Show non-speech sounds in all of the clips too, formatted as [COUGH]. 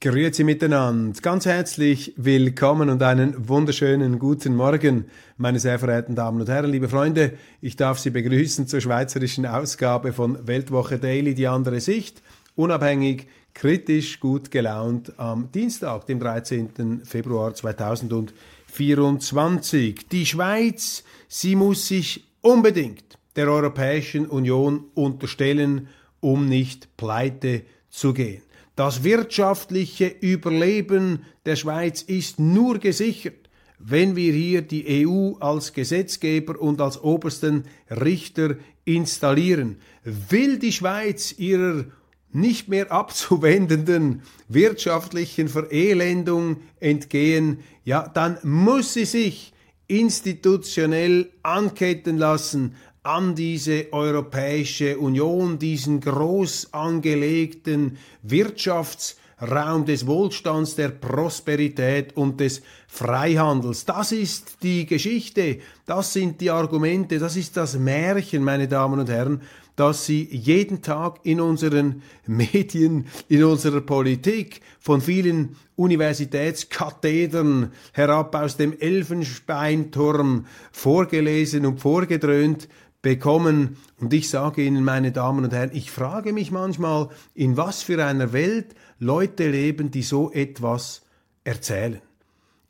Grüezi miteinander. Ganz herzlich willkommen und einen wunderschönen guten Morgen, meine sehr verehrten Damen und Herren, liebe Freunde. Ich darf Sie begrüßen zur schweizerischen Ausgabe von Weltwoche Daily, die andere Sicht. Unabhängig, kritisch, gut gelaunt am Dienstag, dem 13. Februar 2024. Die Schweiz, sie muss sich unbedingt der Europäischen Union unterstellen, um nicht pleite zu gehen. Das wirtschaftliche Überleben der Schweiz ist nur gesichert, wenn wir hier die EU als Gesetzgeber und als obersten Richter installieren. Will die Schweiz ihrer nicht mehr abzuwendenden wirtschaftlichen Verelendung entgehen, ja, dann muss sie sich institutionell anketten lassen an diese Europäische Union, diesen groß angelegten Wirtschaftsraum des Wohlstands, der Prosperität und des Freihandels. Das ist die Geschichte, das sind die Argumente, das ist das Märchen, meine Damen und Herren, dass Sie jeden Tag in unseren [LAUGHS] Medien, in unserer Politik von vielen Universitätskathedern herab aus dem Elfenbeinturm vorgelesen und vorgedröhnt bekommen. Und ich sage Ihnen, meine Damen und Herren, ich frage mich manchmal, in was für einer Welt Leute leben, die so etwas erzählen.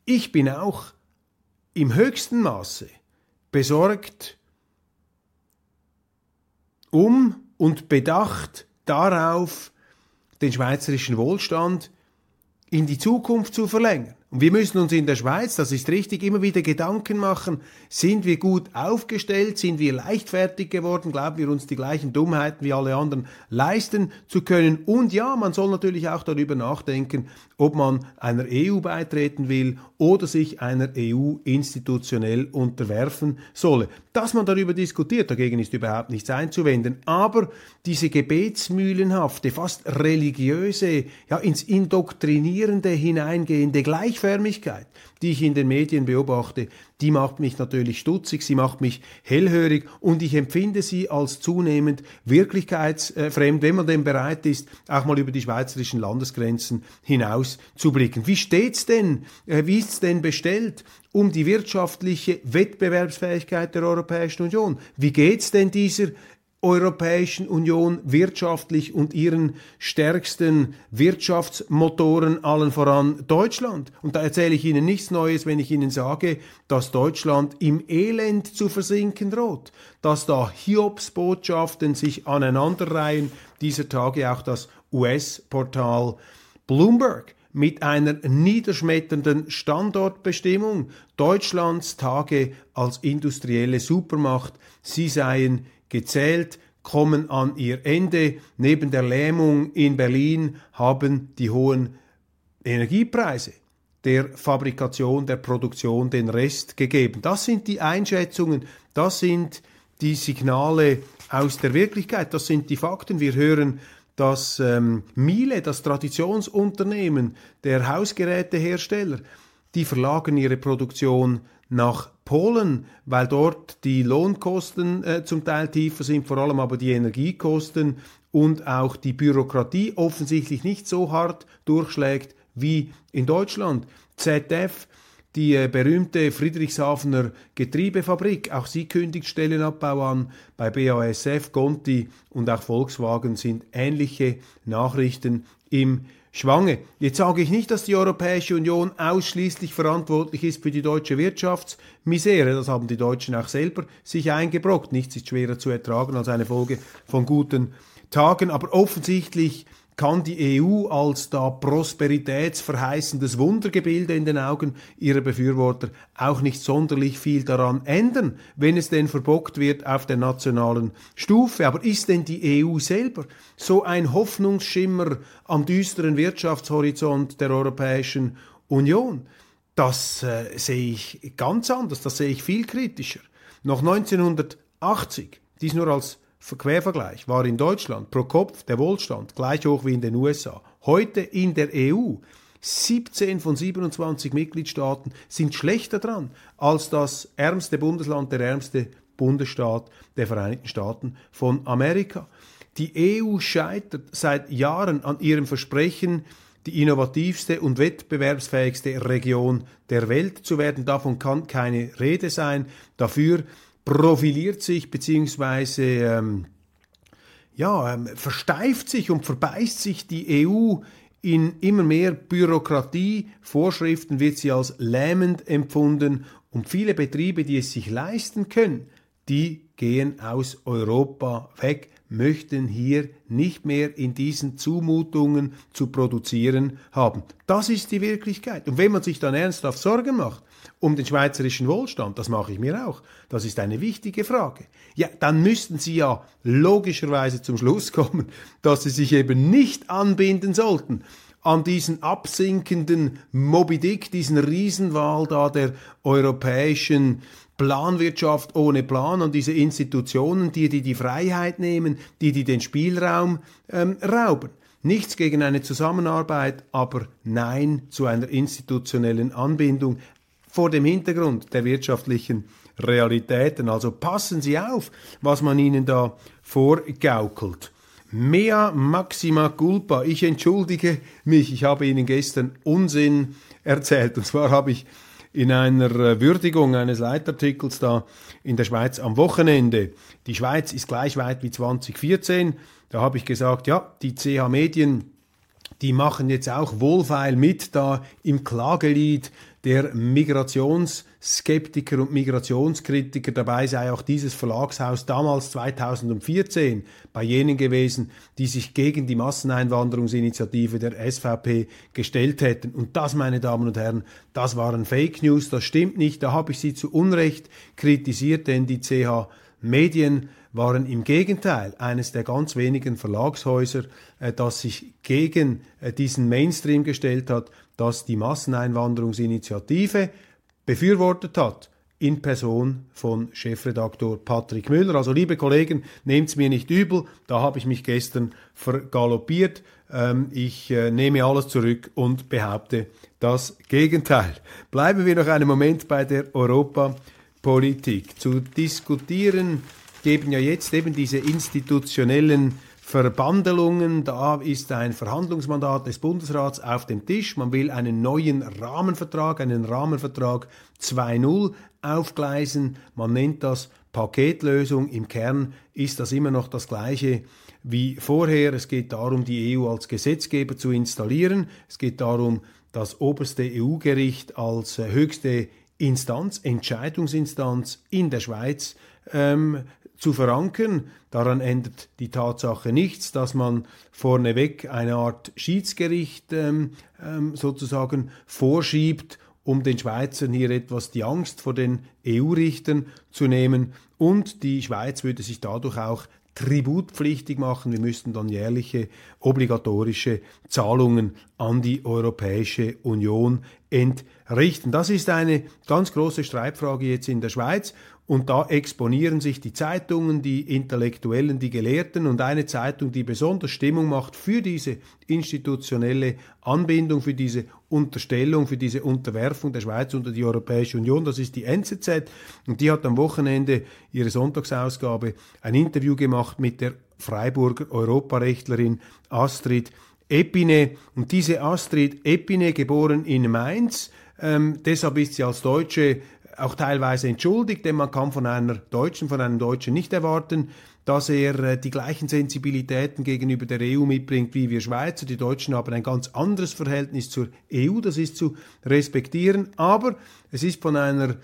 Ich bin auch im höchsten Maße besorgt um und bedacht darauf, den schweizerischen Wohlstand in die Zukunft zu verlängern. Und wir müssen uns in der Schweiz, das ist richtig, immer wieder Gedanken machen, sind wir gut aufgestellt, sind wir leichtfertig geworden, glauben wir uns die gleichen Dummheiten wie alle anderen leisten zu können. Und ja, man soll natürlich auch darüber nachdenken, ob man einer EU beitreten will oder sich einer EU institutionell unterwerfen solle. Dass man darüber diskutiert, dagegen ist überhaupt nichts einzuwenden. Aber diese gebetsmühlenhafte, fast religiöse, ja ins Indoktrinierende hineingehende Gleich Gleichförmigkeit, die ich in den Medien beobachte, die macht mich natürlich stutzig, sie macht mich hellhörig und ich empfinde sie als zunehmend wirklichkeitsfremd, wenn man denn bereit ist, auch mal über die schweizerischen Landesgrenzen hinaus zu blicken. Wie steht's denn, äh, wie ist's denn bestellt um die wirtschaftliche Wettbewerbsfähigkeit der Europäischen Union? Wie geht's denn dieser Europäischen Union wirtschaftlich und ihren stärksten Wirtschaftsmotoren allen voran Deutschland. Und da erzähle ich Ihnen nichts Neues, wenn ich Ihnen sage, dass Deutschland im Elend zu versinken droht, dass da Hiobsbotschaften sich aneinanderreihen, dieser Tage auch das US-Portal Bloomberg mit einer niederschmetternden Standortbestimmung. Deutschlands Tage als industrielle Supermacht, sie seien gezählt, kommen an ihr Ende. Neben der Lähmung in Berlin haben die hohen Energiepreise der Fabrikation, der Produktion den Rest gegeben. Das sind die Einschätzungen, das sind die Signale aus der Wirklichkeit, das sind die Fakten. Wir hören, dass ähm, Miele, das Traditionsunternehmen der Hausgerätehersteller, die verlagern ihre Produktion nach Polen, weil dort die Lohnkosten äh, zum Teil tiefer sind, vor allem aber die Energiekosten und auch die Bürokratie offensichtlich nicht so hart durchschlägt wie in Deutschland. ZF, die äh, berühmte Friedrichshafener Getriebefabrik, auch sie kündigt Stellenabbau an. Bei BASF, Conti und auch Volkswagen sind ähnliche Nachrichten im Schwange. Jetzt sage ich nicht, dass die Europäische Union ausschließlich verantwortlich ist für die deutsche Wirtschaftsmisere. Das haben die Deutschen auch selber sich eingebrockt. Nichts ist schwerer zu ertragen als eine Folge von guten Tagen. Aber offensichtlich kann die EU als da prosperitätsverheißendes Wundergebilde in den Augen ihrer Befürworter auch nicht sonderlich viel daran ändern, wenn es denn verbockt wird auf der nationalen Stufe. Aber ist denn die EU selber so ein Hoffnungsschimmer am düsteren Wirtschaftshorizont der Europäischen Union? Das äh, sehe ich ganz anders, das sehe ich viel kritischer. Noch 1980, dies nur als Quervergleich war in Deutschland pro Kopf der Wohlstand gleich hoch wie in den USA. Heute in der EU 17 von 27 Mitgliedstaaten sind schlechter dran als das ärmste Bundesland, der ärmste Bundesstaat der Vereinigten Staaten von Amerika. Die EU scheitert seit Jahren an ihrem Versprechen, die innovativste und wettbewerbsfähigste Region der Welt zu werden. Davon kann keine Rede sein. Dafür profiliert sich beziehungsweise ähm, ja, ähm, versteift sich und verbeißt sich die EU in immer mehr Bürokratie, Vorschriften wird sie als lähmend empfunden und viele Betriebe, die es sich leisten können, die gehen aus Europa weg, möchten hier nicht mehr in diesen Zumutungen zu produzieren haben. Das ist die Wirklichkeit. Und wenn man sich dann ernsthaft Sorgen macht, um den schweizerischen Wohlstand? Das mache ich mir auch. Das ist eine wichtige Frage. Ja, dann müssten Sie ja logischerweise zum Schluss [LAUGHS] kommen, dass Sie sich eben nicht anbinden sollten an diesen absinkenden Moby Dick, diesen Riesenwal da der europäischen Planwirtschaft ohne Plan und diese Institutionen, die die die Freiheit nehmen, die die den Spielraum ähm, rauben. Nichts gegen eine Zusammenarbeit, aber Nein zu einer institutionellen Anbindung, vor dem Hintergrund der wirtschaftlichen Realitäten. Also passen Sie auf, was man Ihnen da vorgaukelt. Mea maxima culpa. Ich entschuldige mich. Ich habe Ihnen gestern Unsinn erzählt. Und zwar habe ich in einer Würdigung eines Leitartikels da in der Schweiz am Wochenende. Die Schweiz ist gleich weit wie 2014. Da habe ich gesagt, ja, die CH Medien, die machen jetzt auch wohlfeil mit da im Klagelied der Migrationsskeptiker und Migrationskritiker. Dabei sei auch dieses Verlagshaus damals 2014 bei jenen gewesen, die sich gegen die Masseneinwanderungsinitiative der SVP gestellt hätten. Und das, meine Damen und Herren, das waren Fake News, das stimmt nicht. Da habe ich Sie zu Unrecht kritisiert, denn die CH Medien waren im Gegenteil eines der ganz wenigen Verlagshäuser, äh, das sich gegen äh, diesen Mainstream gestellt hat, das die Masseneinwanderungsinitiative befürwortet hat in Person von Chefredaktor Patrick Müller. Also liebe Kollegen, nehmt es mir nicht übel, da habe ich mich gestern vergaloppiert. Ähm, ich äh, nehme alles zurück und behaupte das Gegenteil. Bleiben wir noch einen Moment bei der Europapolitik. Zu diskutieren geben ja jetzt eben diese institutionellen Verbandelungen. Da ist ein Verhandlungsmandat des Bundesrats auf dem Tisch. Man will einen neuen Rahmenvertrag, einen Rahmenvertrag 2.0 aufgleisen. Man nennt das Paketlösung. Im Kern ist das immer noch das Gleiche wie vorher. Es geht darum, die EU als Gesetzgeber zu installieren. Es geht darum, das oberste EU-Gericht als höchste Instanz, Entscheidungsinstanz in der Schweiz ähm, zu verankern. Daran ändert die Tatsache nichts, dass man vorneweg eine Art Schiedsgericht ähm, ähm, sozusagen vorschiebt, um den Schweizern hier etwas die Angst vor den EU-Richtern zu nehmen. Und die Schweiz würde sich dadurch auch tributpflichtig machen. Wir müssten dann jährliche obligatorische Zahlungen an die Europäische Union entrichten. Das ist eine ganz große Streitfrage jetzt in der Schweiz und da exponieren sich die Zeitungen, die Intellektuellen, die Gelehrten und eine Zeitung, die besonders Stimmung macht für diese institutionelle Anbindung, für diese Unterstellung, für diese Unterwerfung der Schweiz unter die Europäische Union. Das ist die NZZ und die hat am Wochenende ihre Sonntagsausgabe ein Interview gemacht mit der Freiburger Europarechtlerin Astrid Epine. Und diese Astrid Epine, geboren in Mainz, ähm, deshalb ist sie als Deutsche auch teilweise entschuldigt, denn man kann von einer Deutschen, von einem Deutschen nicht erwarten, dass er äh, die gleichen Sensibilitäten gegenüber der EU mitbringt wie wir Schweizer. Die Deutschen haben ein ganz anderes Verhältnis zur EU, das ist zu respektieren, aber es ist von einer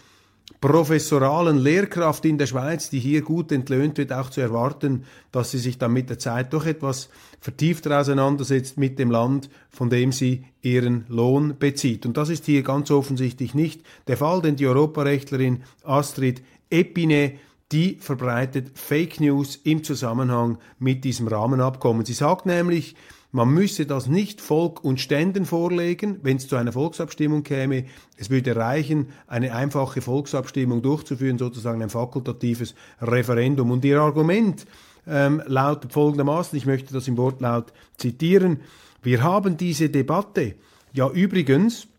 professoralen Lehrkraft in der Schweiz, die hier gut entlöhnt wird, auch zu erwarten, dass sie sich dann mit der Zeit doch etwas vertiefter auseinandersetzt mit dem Land, von dem sie ihren Lohn bezieht. Und das ist hier ganz offensichtlich nicht der Fall, denn die Europarechtlerin Astrid Epine die verbreitet Fake News im Zusammenhang mit diesem Rahmenabkommen. Sie sagt nämlich, man müsse das nicht Volk und Ständen vorlegen, wenn es zu einer Volksabstimmung käme. Es würde reichen, eine einfache Volksabstimmung durchzuführen, sozusagen ein fakultatives Referendum. Und ihr Argument ähm, lautet folgendermaßen, ich möchte das im Wortlaut zitieren, wir haben diese Debatte ja übrigens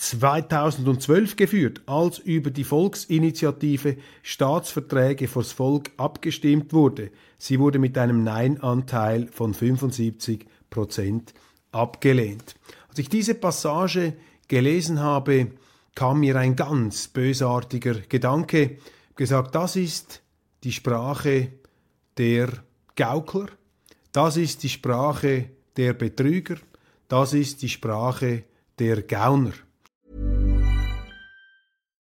2012 geführt, als über die Volksinitiative Staatsverträge vors Volk abgestimmt wurde. Sie wurde mit einem Nein-Anteil von 75 Prozent abgelehnt. Als ich diese Passage gelesen habe, kam mir ein ganz bösartiger Gedanke, gesagt, das ist die Sprache der Gaukler, das ist die Sprache der Betrüger, das ist die Sprache der Gauner.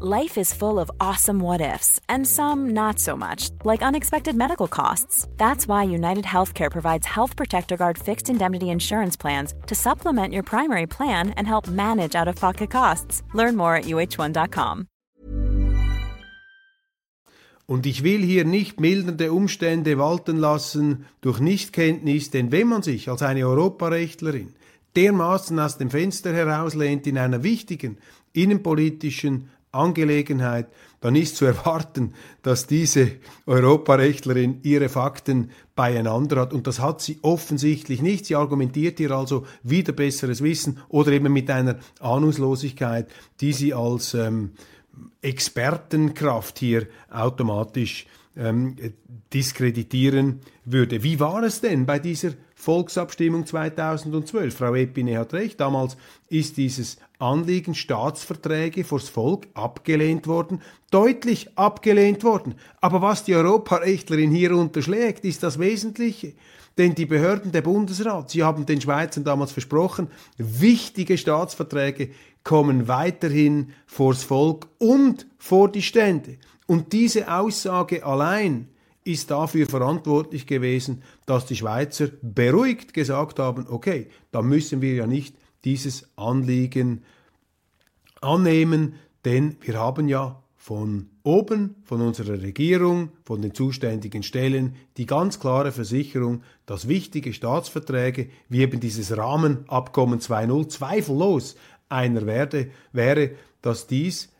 Life is full of awesome what ifs, and some not so much, like unexpected medical costs. That's why United Healthcare provides Health Protector Guard fixed indemnity insurance plans to supplement your primary plan and help manage out of pocket costs. Learn more at uh1.com. Und ich will hier nicht mildernde Umstände walten lassen durch Nichtkenntnis, denn wenn man sich als eine Europarechtlerin dermaßen aus dem Fenster herauslehnt in einer wichtigen innenpolitischen Angelegenheit, dann ist zu erwarten, dass diese Europarechtlerin ihre Fakten beieinander hat. Und das hat sie offensichtlich nicht. Sie argumentiert hier also wieder besseres Wissen oder eben mit einer Ahnungslosigkeit, die sie als ähm, Expertenkraft hier automatisch ähm, diskreditieren würde. Wie war es denn bei dieser Volksabstimmung 2012? Frau Epine hat recht, damals ist dieses Anliegen Staatsverträge vors Volk abgelehnt worden, deutlich abgelehnt worden. Aber was die Europarechtlerin hier unterschlägt, ist das Wesentliche. Denn die Behörden der Bundesrat, sie haben den Schweizern damals versprochen, wichtige Staatsverträge kommen weiterhin vors Volk und vor die Stände. Und diese Aussage allein ist dafür verantwortlich gewesen, dass die Schweizer beruhigt gesagt haben, okay, da müssen wir ja nicht dieses Anliegen annehmen, denn wir haben ja von oben, von unserer Regierung, von den zuständigen Stellen die ganz klare Versicherung, dass wichtige Staatsverträge wie eben dieses Rahmenabkommen 2.0 zweifellos einer werde, wäre, dass dies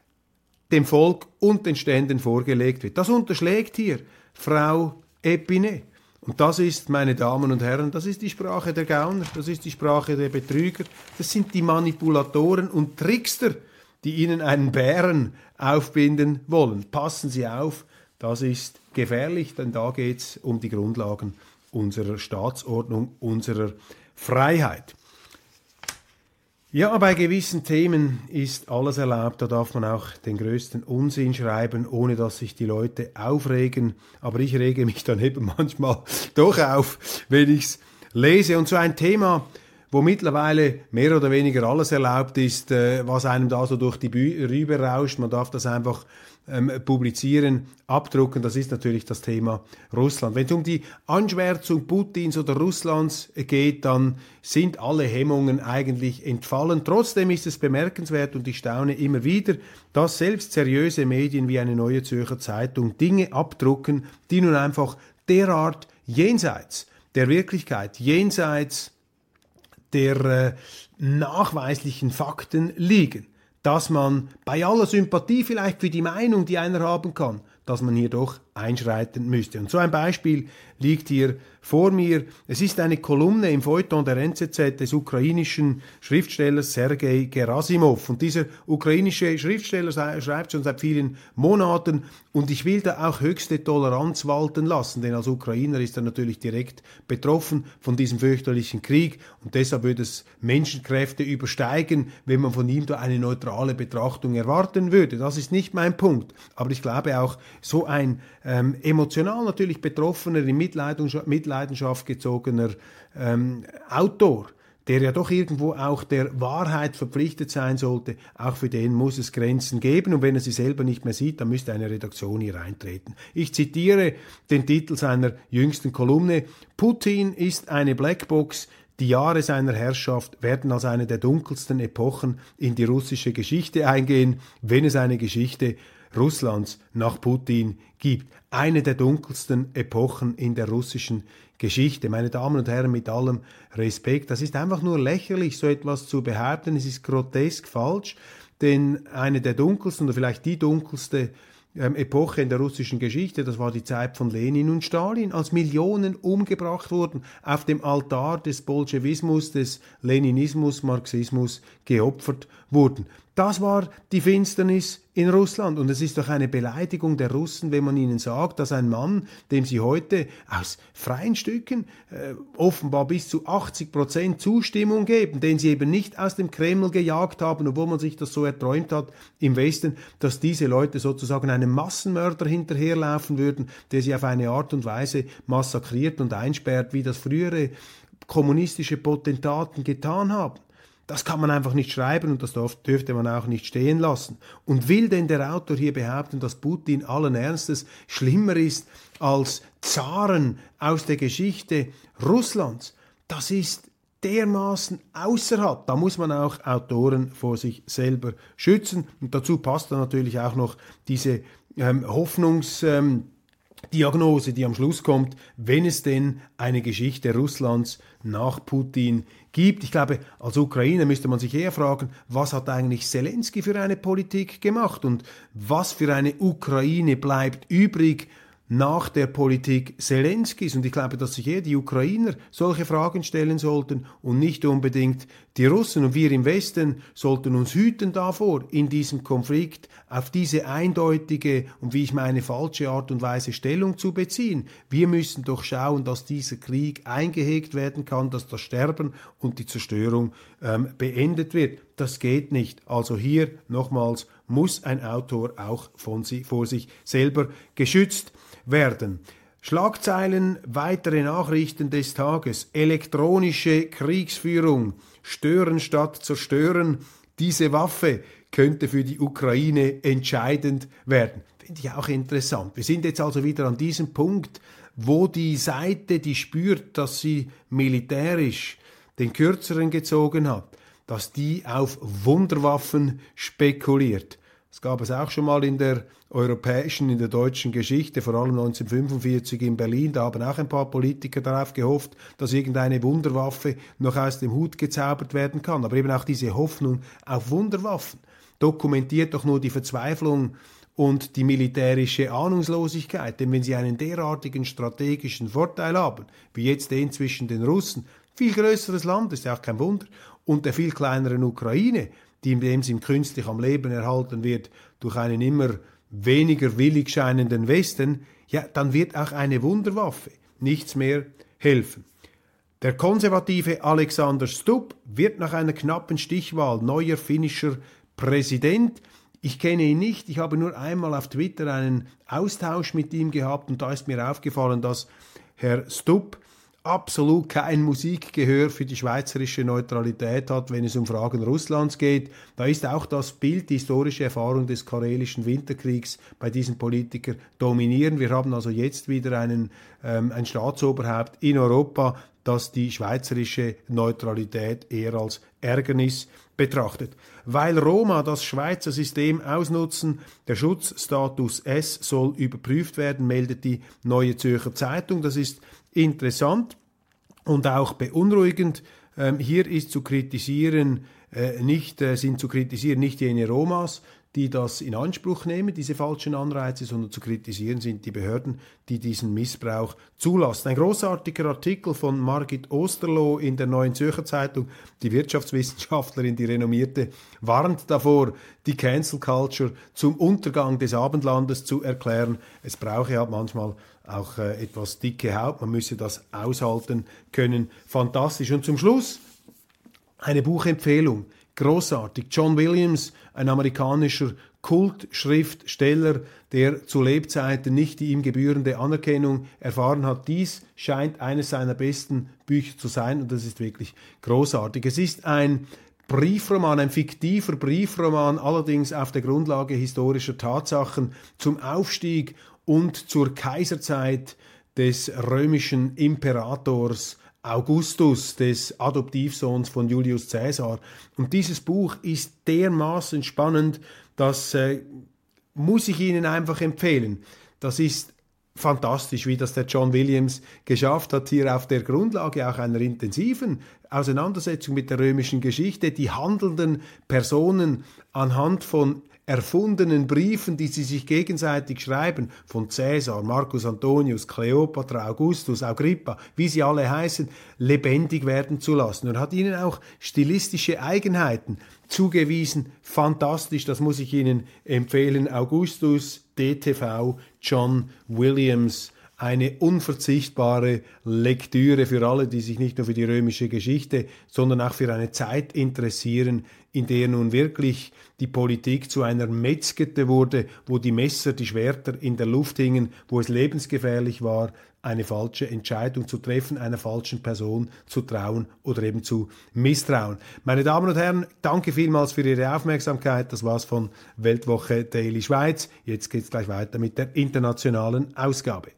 dem Volk und den Ständen vorgelegt wird. Das unterschlägt hier Frau Epine. Und das ist, meine Damen und Herren, das ist die Sprache der Gauner, das ist die Sprache der Betrüger, das sind die Manipulatoren und Trickster, die Ihnen einen Bären aufbinden wollen. Passen Sie auf, das ist gefährlich, denn da geht es um die Grundlagen unserer Staatsordnung, unserer Freiheit. Ja, bei gewissen Themen ist alles erlaubt, da darf man auch den größten Unsinn schreiben, ohne dass sich die Leute aufregen. Aber ich rege mich dann eben manchmal [LAUGHS] doch auf, wenn ich es lese. Und so ein Thema, wo mittlerweile mehr oder weniger alles erlaubt ist, äh, was einem da so durch die Rübe rauscht. Man darf das einfach ähm, publizieren, abdrucken, das ist natürlich das Thema Russland. Wenn es um die Anschwärzung Putins oder Russlands geht, dann sind alle Hemmungen eigentlich entfallen. Trotzdem ist es bemerkenswert und ich staune immer wieder, dass selbst seriöse Medien wie eine Neue Zürcher Zeitung Dinge abdrucken, die nun einfach derart jenseits der Wirklichkeit, jenseits der äh, nachweislichen Fakten liegen dass man bei aller Sympathie vielleicht für die Meinung, die einer haben kann, dass man hier doch einschreiten müsste. Und so ein Beispiel liegt hier vor mir. Es ist eine Kolumne im Feuilleton der NZZ des ukrainischen Schriftstellers Sergei Gerasimov. Und dieser ukrainische Schriftsteller schreibt schon seit vielen Monaten und ich will da auch höchste Toleranz walten lassen, denn als Ukrainer ist er natürlich direkt betroffen von diesem fürchterlichen Krieg und deshalb würde es Menschenkräfte übersteigen, wenn man von ihm da eine neutrale Betrachtung erwarten würde. Das ist nicht mein Punkt. Aber ich glaube auch, so ein ähm, emotional natürlich betroffener, in Mitleidenschaft gezogener ähm, Autor, der ja doch irgendwo auch der Wahrheit verpflichtet sein sollte, auch für den muss es Grenzen geben. Und wenn er sie selber nicht mehr sieht, dann müsste eine Redaktion hier eintreten. Ich zitiere den Titel seiner jüngsten Kolumne. Putin ist eine Blackbox, die Jahre seiner Herrschaft werden als eine der dunkelsten Epochen in die russische Geschichte eingehen, wenn es eine Geschichte Russlands nach Putin gibt. Eine der dunkelsten Epochen in der russischen Geschichte. Meine Damen und Herren, mit allem Respekt, das ist einfach nur lächerlich, so etwas zu behaupten. Es ist grotesk falsch, denn eine der dunkelsten oder vielleicht die dunkelste ähm, Epoche in der russischen Geschichte, das war die Zeit von Lenin und Stalin, als Millionen umgebracht wurden, auf dem Altar des Bolschewismus, des Leninismus, Marxismus geopfert wurden. Das war die Finsternis in Russland. Und es ist doch eine Beleidigung der Russen, wenn man ihnen sagt, dass ein Mann, dem sie heute aus freien Stücken äh, offenbar bis zu 80 Prozent Zustimmung geben, den sie eben nicht aus dem Kreml gejagt haben, obwohl man sich das so erträumt hat im Westen, dass diese Leute sozusagen einem Massenmörder hinterherlaufen würden, der sie auf eine Art und Weise massakriert und einsperrt, wie das frühere kommunistische Potentaten getan haben. Das kann man einfach nicht schreiben und das dürfte man auch nicht stehen lassen. Und will denn der Autor hier behaupten, dass Putin allen Ernstes schlimmer ist als Zaren aus der Geschichte Russlands? Das ist dermaßen außerhalb. Da muss man auch Autoren vor sich selber schützen. Und dazu passt dann natürlich auch noch diese ähm, Hoffnungs... Ähm, Diagnose, die am Schluss kommt, wenn es denn eine Geschichte Russlands nach Putin gibt. Ich glaube, als Ukrainer müsste man sich eher fragen, was hat eigentlich Zelensky für eine Politik gemacht und was für eine Ukraine bleibt übrig nach der Politik Zelenskis. Und ich glaube, dass sich eher die Ukrainer solche Fragen stellen sollten und nicht unbedingt die Russen. Und wir im Westen sollten uns hüten davor, in diesem Konflikt auf diese eindeutige und wie ich meine falsche Art und Weise Stellung zu beziehen. Wir müssen doch schauen, dass dieser Krieg eingehegt werden kann, dass das Sterben und die Zerstörung ähm, beendet wird. Das geht nicht. Also hier nochmals muss ein Autor auch von sie, vor sich selber geschützt werden. Schlagzeilen, weitere Nachrichten des Tages. Elektronische Kriegsführung. Stören statt zerstören. Diese Waffe könnte für die Ukraine entscheidend werden. Finde ich auch interessant. Wir sind jetzt also wieder an diesem Punkt, wo die Seite, die spürt, dass sie militärisch den Kürzeren gezogen hat, dass die auf Wunderwaffen spekuliert. Das gab es auch schon mal in der europäischen, in der deutschen Geschichte, vor allem 1945 in Berlin. Da haben auch ein paar Politiker darauf gehofft, dass irgendeine Wunderwaffe noch aus dem Hut gezaubert werden kann. Aber eben auch diese Hoffnung auf Wunderwaffen dokumentiert doch nur die Verzweiflung und die militärische Ahnungslosigkeit. Denn wenn sie einen derartigen strategischen Vorteil haben, wie jetzt den zwischen den Russen, viel größeres Land, ist ja auch kein Wunder, und der viel kleineren Ukraine, die in dem Sinn künstlich am Leben erhalten wird durch einen immer weniger willig scheinenden Westen, ja, dann wird auch eine Wunderwaffe nichts mehr helfen. Der konservative Alexander Stubb wird nach einer knappen Stichwahl neuer finnischer Präsident. Ich kenne ihn nicht, ich habe nur einmal auf Twitter einen Austausch mit ihm gehabt und da ist mir aufgefallen, dass Herr Stubb absolut kein Musikgehör für die schweizerische Neutralität hat, wenn es um Fragen Russlands geht. Da ist auch das Bild, die historische Erfahrung des karelischen Winterkriegs bei diesen Politikern dominieren. Wir haben also jetzt wieder einen, ähm, ein Staatsoberhaupt in Europa, das die schweizerische Neutralität eher als Ärgernis betrachtet. Weil Roma das Schweizer System ausnutzen, der Schutzstatus S soll überprüft werden, meldet die Neue Zürcher Zeitung. Das ist interessant und auch beunruhigend. Ähm, hier ist zu kritisieren, äh, nicht, äh, sind zu kritisieren nicht jene Romas, die das in Anspruch nehmen, diese falschen Anreize, sondern zu kritisieren sind die Behörden, die diesen Missbrauch zulassen. Ein großartiger Artikel von Margit Osterloh in der Neuen Zürcher Zeitung, die Wirtschaftswissenschaftlerin, die renommierte, warnt davor, die Cancel Culture zum Untergang des Abendlandes zu erklären. Es brauche halt manchmal auch äh, etwas dicke Haut, man müsse das aushalten können. Fantastisch. Und zum Schluss eine Buchempfehlung. Großartig. John Williams, ein amerikanischer Kultschriftsteller, der zu Lebzeiten nicht die ihm gebührende Anerkennung erfahren hat. Dies scheint eines seiner besten Bücher zu sein und das ist wirklich großartig. Es ist ein Briefroman, ein fiktiver Briefroman, allerdings auf der Grundlage historischer Tatsachen zum Aufstieg und zur Kaiserzeit des römischen Imperators Augustus, des Adoptivsohns von Julius Caesar. Und dieses Buch ist dermaßen spannend, das äh, muss ich Ihnen einfach empfehlen. Das ist fantastisch, wie das der John Williams geschafft hat, hier auf der Grundlage auch einer intensiven Auseinandersetzung mit der römischen Geschichte, die handelnden Personen anhand von erfundenen Briefen, die sie sich gegenseitig schreiben, von Caesar, Marcus Antonius, Cleopatra, Augustus, Agrippa, wie sie alle heißen, lebendig werden zu lassen. Und hat ihnen auch stilistische Eigenheiten zugewiesen. Fantastisch, das muss ich Ihnen empfehlen. Augustus, DTV, John Williams, eine unverzichtbare Lektüre für alle, die sich nicht nur für die römische Geschichte, sondern auch für eine Zeit interessieren, in der nun wirklich die Politik zu einer Metzgete wurde, wo die Messer, die Schwerter in der Luft hingen, wo es lebensgefährlich war, eine falsche Entscheidung zu treffen, einer falschen Person zu trauen oder eben zu misstrauen. Meine Damen und Herren, danke vielmals für Ihre Aufmerksamkeit. Das war's von Weltwoche Daily Schweiz. Jetzt geht's gleich weiter mit der internationalen Ausgabe.